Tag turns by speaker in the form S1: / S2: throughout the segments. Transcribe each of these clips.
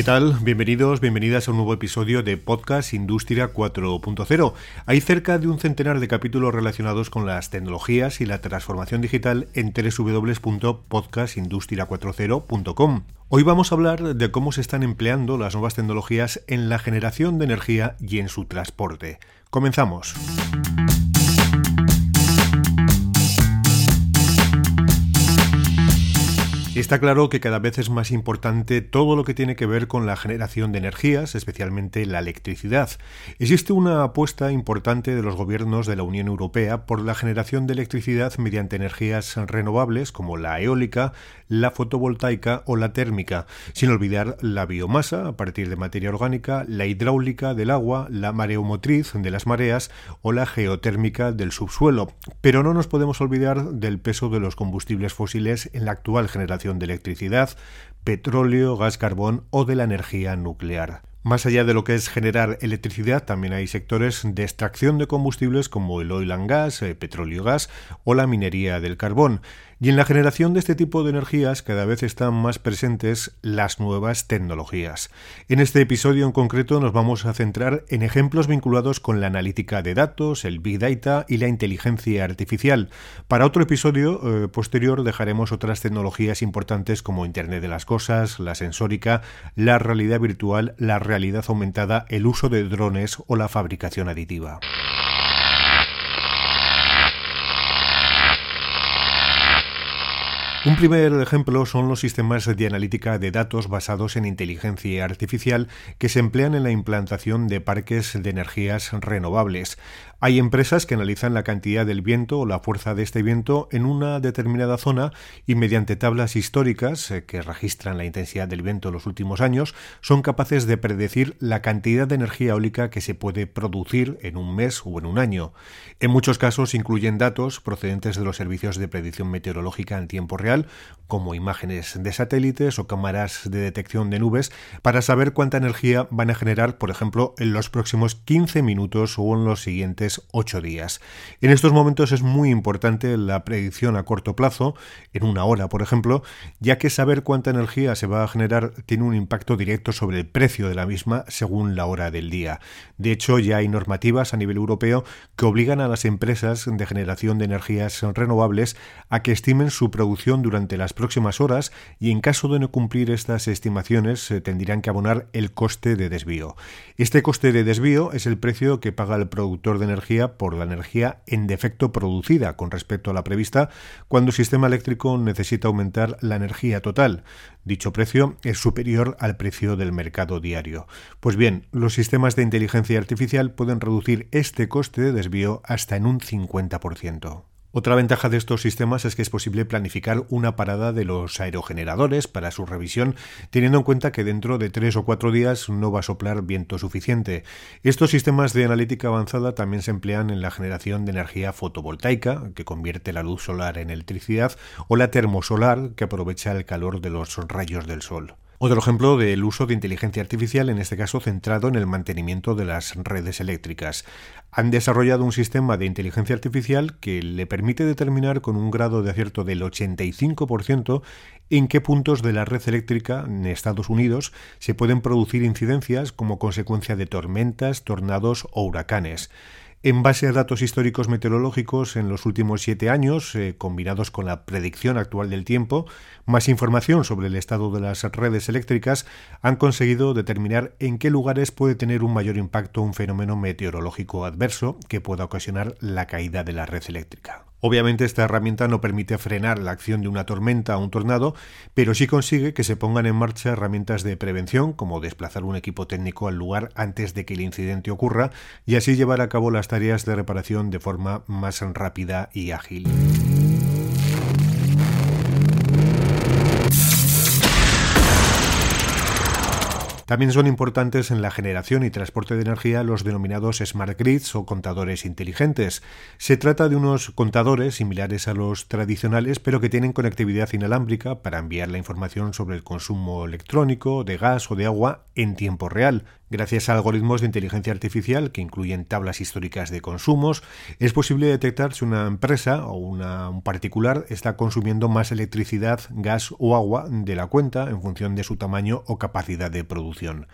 S1: ¿Qué tal? Bienvenidos, bienvenidas a un nuevo episodio de Podcast Industria 4.0. Hay cerca de un centenar de capítulos relacionados con las tecnologías y la transformación digital en www.podcastindustria40.com. Hoy vamos a hablar de cómo se están empleando las nuevas tecnologías en la generación de energía y en su transporte. Comenzamos. Está claro que cada vez es más importante todo lo que tiene que ver con la generación de energías, especialmente la electricidad. Existe una apuesta importante de los gobiernos de la Unión Europea por la generación de electricidad mediante energías renovables como la eólica, la fotovoltaica o la térmica, sin olvidar la biomasa a partir de materia orgánica, la hidráulica del agua, la mareomotriz de las mareas o la geotérmica del subsuelo. Pero no nos podemos olvidar del peso de los combustibles fósiles en la actual generación de electricidad, petróleo, gas carbón o de la energía nuclear. Más allá de lo que es generar electricidad, también hay sectores de extracción de combustibles como el oil and gas, el petróleo gas o la minería del carbón. Y en la generación de este tipo de energías cada vez están más presentes las nuevas tecnologías. En este episodio en concreto nos vamos a centrar en ejemplos vinculados con la analítica de datos, el Big Data y la inteligencia artificial. Para otro episodio eh, posterior dejaremos otras tecnologías importantes como Internet de las Cosas, la sensórica, la realidad virtual, la realidad aumentada, el uso de drones o la fabricación aditiva. Un primer ejemplo son los sistemas de analítica de datos basados en inteligencia artificial que se emplean en la implantación de parques de energías renovables. Hay empresas que analizan la cantidad del viento o la fuerza de este viento en una determinada zona y mediante tablas históricas eh, que registran la intensidad del viento en los últimos años son capaces de predecir la cantidad de energía eólica que se puede producir en un mes o en un año. En muchos casos incluyen datos procedentes de los servicios de predicción meteorológica en tiempo real, como imágenes de satélites o cámaras de detección de nubes, para saber cuánta energía van a generar, por ejemplo, en los próximos 15 minutos o en los siguientes ocho días. En estos momentos es muy importante la predicción a corto plazo, en una hora por ejemplo, ya que saber cuánta energía se va a generar tiene un impacto directo sobre el precio de la misma según la hora del día. De hecho, ya hay normativas a nivel europeo que obligan a las empresas de generación de energías renovables a que estimen su producción durante las próximas horas y en caso de no cumplir estas estimaciones se tendrían que abonar el coste de desvío. Este coste de desvío es el precio que paga el productor de energía por la energía en defecto producida con respecto a la prevista cuando el sistema eléctrico necesita aumentar la energía total. Dicho precio es superior al precio del mercado diario. Pues bien, los sistemas de inteligencia artificial pueden reducir este coste de desvío hasta en un 50%. Otra ventaja de estos sistemas es que es posible planificar una parada de los aerogeneradores para su revisión, teniendo en cuenta que dentro de tres o cuatro días no va a soplar viento suficiente. Estos sistemas de analítica avanzada también se emplean en la generación de energía fotovoltaica, que convierte la luz solar en electricidad, o la termosolar, que aprovecha el calor de los rayos del sol. Otro ejemplo del uso de inteligencia artificial, en este caso centrado en el mantenimiento de las redes eléctricas. Han desarrollado un sistema de inteligencia artificial que le permite determinar con un grado de acierto del 85% en qué puntos de la red eléctrica en Estados Unidos se pueden producir incidencias como consecuencia de tormentas, tornados o huracanes. En base a datos históricos meteorológicos en los últimos siete años, eh, combinados con la predicción actual del tiempo, más información sobre el estado de las redes eléctricas, han conseguido determinar en qué lugares puede tener un mayor impacto un fenómeno meteorológico adverso que pueda ocasionar la caída de la red eléctrica. Obviamente esta herramienta no permite frenar la acción de una tormenta o un tornado, pero sí consigue que se pongan en marcha herramientas de prevención, como desplazar un equipo técnico al lugar antes de que el incidente ocurra, y así llevar a cabo las tareas de reparación de forma más rápida y ágil. También son importantes en la generación y transporte de energía los denominados smart grids o contadores inteligentes. Se trata de unos contadores similares a los tradicionales, pero que tienen conectividad inalámbrica para enviar la información sobre el consumo electrónico, de gas o de agua en tiempo real, Gracias a algoritmos de inteligencia artificial que incluyen tablas históricas de consumos, es posible detectar si una empresa o un particular está consumiendo más electricidad, gas o agua de la cuenta en función de su tamaño o capacidad de producción.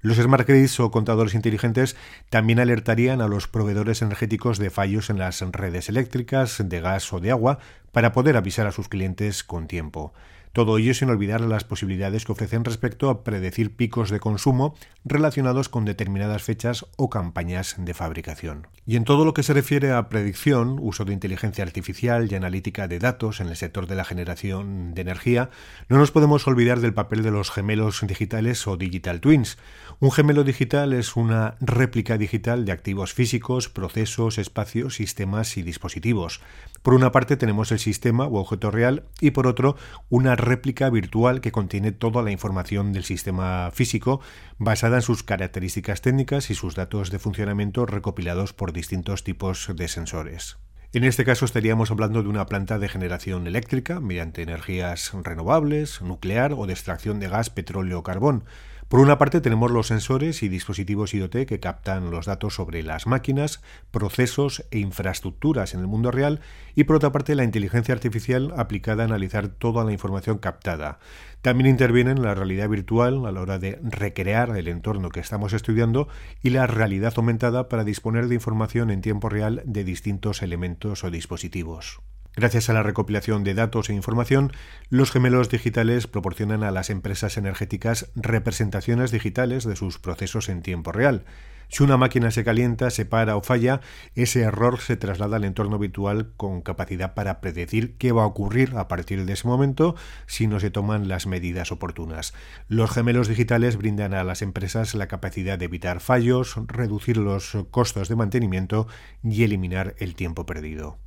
S1: Los smart grids o contadores inteligentes también alertarían a los proveedores energéticos de fallos en las redes eléctricas, de gas o de agua para poder avisar a sus clientes con tiempo. Todo ello sin olvidar las posibilidades que ofrecen respecto a predecir picos de consumo relacionados con determinadas fechas o campañas de fabricación. Y en todo lo que se refiere a predicción, uso de inteligencia artificial y analítica de datos en el sector de la generación de energía, no nos podemos olvidar del papel de los gemelos digitales o digital twins. Un gemelo digital es una réplica digital de activos físicos, procesos, espacios, sistemas y dispositivos. Por una parte tenemos el sistema o objeto real y por otro una réplica virtual que contiene toda la información del sistema físico basada en sus características técnicas y sus datos de funcionamiento recopilados por distintos tipos de sensores. En este caso estaríamos hablando de una planta de generación eléctrica mediante energías renovables, nuclear o de extracción de gas, petróleo o carbón. Por una parte tenemos los sensores y dispositivos IoT que captan los datos sobre las máquinas, procesos e infraestructuras en el mundo real y por otra parte la inteligencia artificial aplicada a analizar toda la información captada. También intervienen la realidad virtual a la hora de recrear el entorno que estamos estudiando y la realidad aumentada para disponer de información en tiempo real de distintos elementos o dispositivos. Gracias a la recopilación de datos e información, los gemelos digitales proporcionan a las empresas energéticas representaciones digitales de sus procesos en tiempo real. Si una máquina se calienta, se para o falla, ese error se traslada al entorno virtual con capacidad para predecir qué va a ocurrir a partir de ese momento si no se toman las medidas oportunas. Los gemelos digitales brindan a las empresas la capacidad de evitar fallos, reducir los costos de mantenimiento y eliminar el tiempo perdido.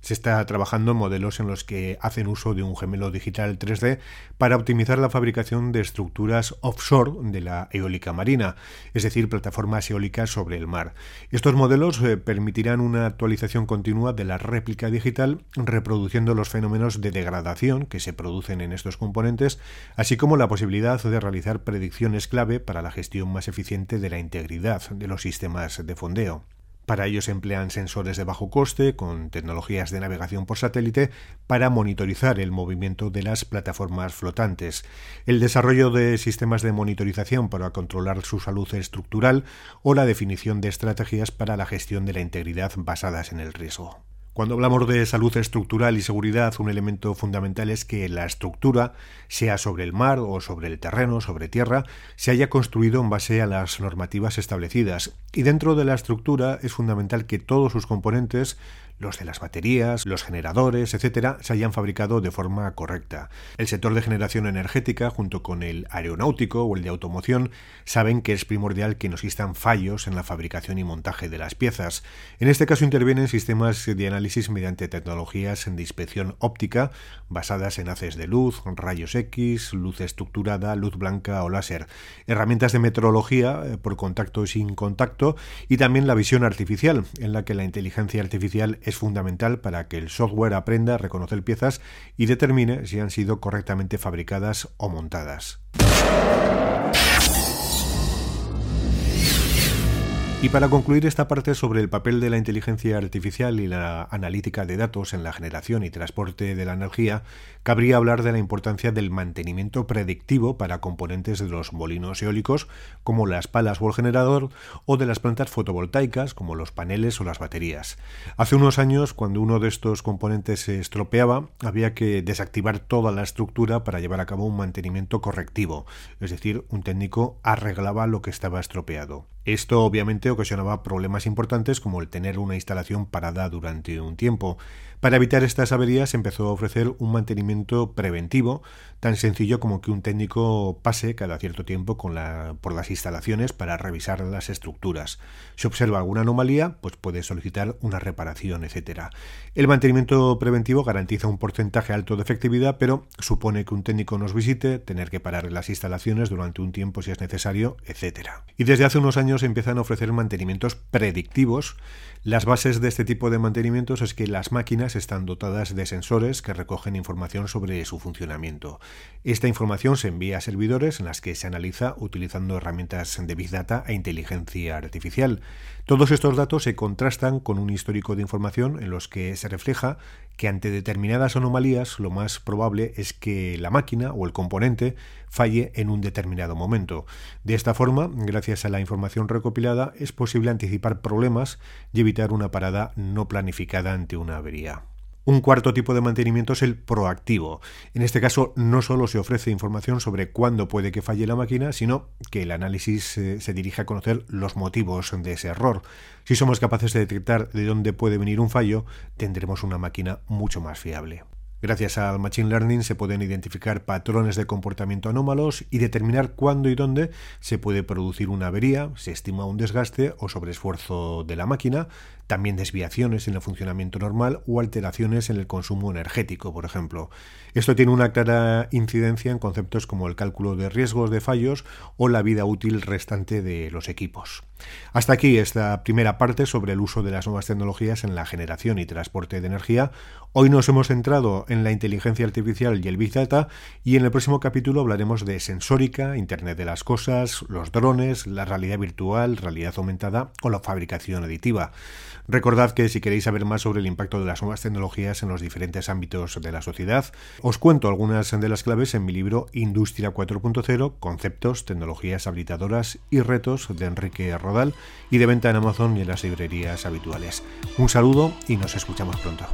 S1: Se está trabajando en modelos en los que hacen uso de un gemelo digital 3D para optimizar la fabricación de estructuras offshore de la eólica marina, es decir, plataformas eólicas sobre el mar. Estos modelos eh, permitirán una actualización continua de la réplica digital, reproduciendo los fenómenos de degradación que se producen en estos componentes, así como la posibilidad de realizar predicciones clave para la gestión más eficiente de la integridad de los sistemas de fondeo. Para ello se emplean sensores de bajo coste con tecnologías de navegación por satélite para monitorizar el movimiento de las plataformas flotantes, el desarrollo de sistemas de monitorización para controlar su salud estructural o la definición de estrategias para la gestión de la integridad basadas en el riesgo. Cuando hablamos de salud estructural y seguridad, un elemento fundamental es que la estructura, sea sobre el mar o sobre el terreno, sobre tierra, se haya construido en base a las normativas establecidas. Y dentro de la estructura es fundamental que todos sus componentes los de las baterías, los generadores, etcétera, se hayan fabricado de forma correcta. El sector de generación energética, junto con el aeronáutico o el de automoción, saben que es primordial que no existan fallos en la fabricación y montaje de las piezas. En este caso intervienen sistemas de análisis mediante tecnologías de inspección óptica basadas en haces de luz, rayos X, luz estructurada, luz blanca o láser, herramientas de metrología eh, por contacto y sin contacto y también la visión artificial, en la que la inteligencia artificial fundamental para que el software aprenda a reconocer piezas y determine si han sido correctamente fabricadas o montadas. Y para concluir esta parte sobre el papel de la inteligencia artificial y la analítica de datos en la generación y transporte de la energía, cabría hablar de la importancia del mantenimiento predictivo para componentes de los molinos eólicos como las palas o el generador o de las plantas fotovoltaicas como los paneles o las baterías. Hace unos años, cuando uno de estos componentes se estropeaba, había que desactivar toda la estructura para llevar a cabo un mantenimiento correctivo, es decir, un técnico arreglaba lo que estaba estropeado. Esto obviamente ocasionaba problemas importantes como el tener una instalación parada durante un tiempo. Para evitar estas averías empezó a ofrecer un mantenimiento preventivo, tan sencillo como que un técnico pase cada cierto tiempo por las instalaciones para revisar las estructuras. Si observa alguna anomalía, pues puede solicitar una reparación, etc. El mantenimiento preventivo garantiza un porcentaje alto de efectividad, pero supone que un técnico nos visite, tener que parar las instalaciones durante un tiempo si es necesario, etc. Y desde hace unos años empiezan a ofrecer mantenimientos predictivos las bases de este tipo de mantenimientos es que las máquinas están dotadas de sensores que recogen información sobre su funcionamiento. Esta información se envía a servidores en las que se analiza utilizando herramientas de Big Data e inteligencia artificial. Todos estos datos se contrastan con un histórico de información en los que se refleja que ante determinadas anomalías lo más probable es que la máquina o el componente falle en un determinado momento. De esta forma, gracias a la información recopilada, es posible anticipar problemas y evitar una parada no planificada ante una avería. Un cuarto tipo de mantenimiento es el proactivo. En este caso no solo se ofrece información sobre cuándo puede que falle la máquina, sino que el análisis eh, se dirige a conocer los motivos de ese error. Si somos capaces de detectar de dónde puede venir un fallo, tendremos una máquina mucho más fiable. Gracias al Machine Learning se pueden identificar patrones de comportamiento anómalos y determinar cuándo y dónde se puede producir una avería, se estima un desgaste o sobreesfuerzo de la máquina, también desviaciones en el funcionamiento normal o alteraciones en el consumo energético, por ejemplo. Esto tiene una clara incidencia en conceptos como el cálculo de riesgos de fallos o la vida útil restante de los equipos. Hasta aquí esta primera parte sobre el uso de las nuevas tecnologías en la generación y transporte de energía. Hoy nos hemos centrado en la inteligencia artificial y el Big Data y en el próximo capítulo hablaremos de sensórica, Internet de las Cosas, los drones, la realidad virtual, realidad aumentada o la fabricación aditiva. Recordad que si queréis saber más sobre el impacto de las nuevas tecnologías en los diferentes ámbitos de la sociedad, os cuento algunas de las claves en mi libro Industria 4.0, Conceptos, Tecnologías Habilitadoras y Retos de Enrique Y de venta en Amazon y en las librerías habituales. Un saludo y nos escuchamos pronto.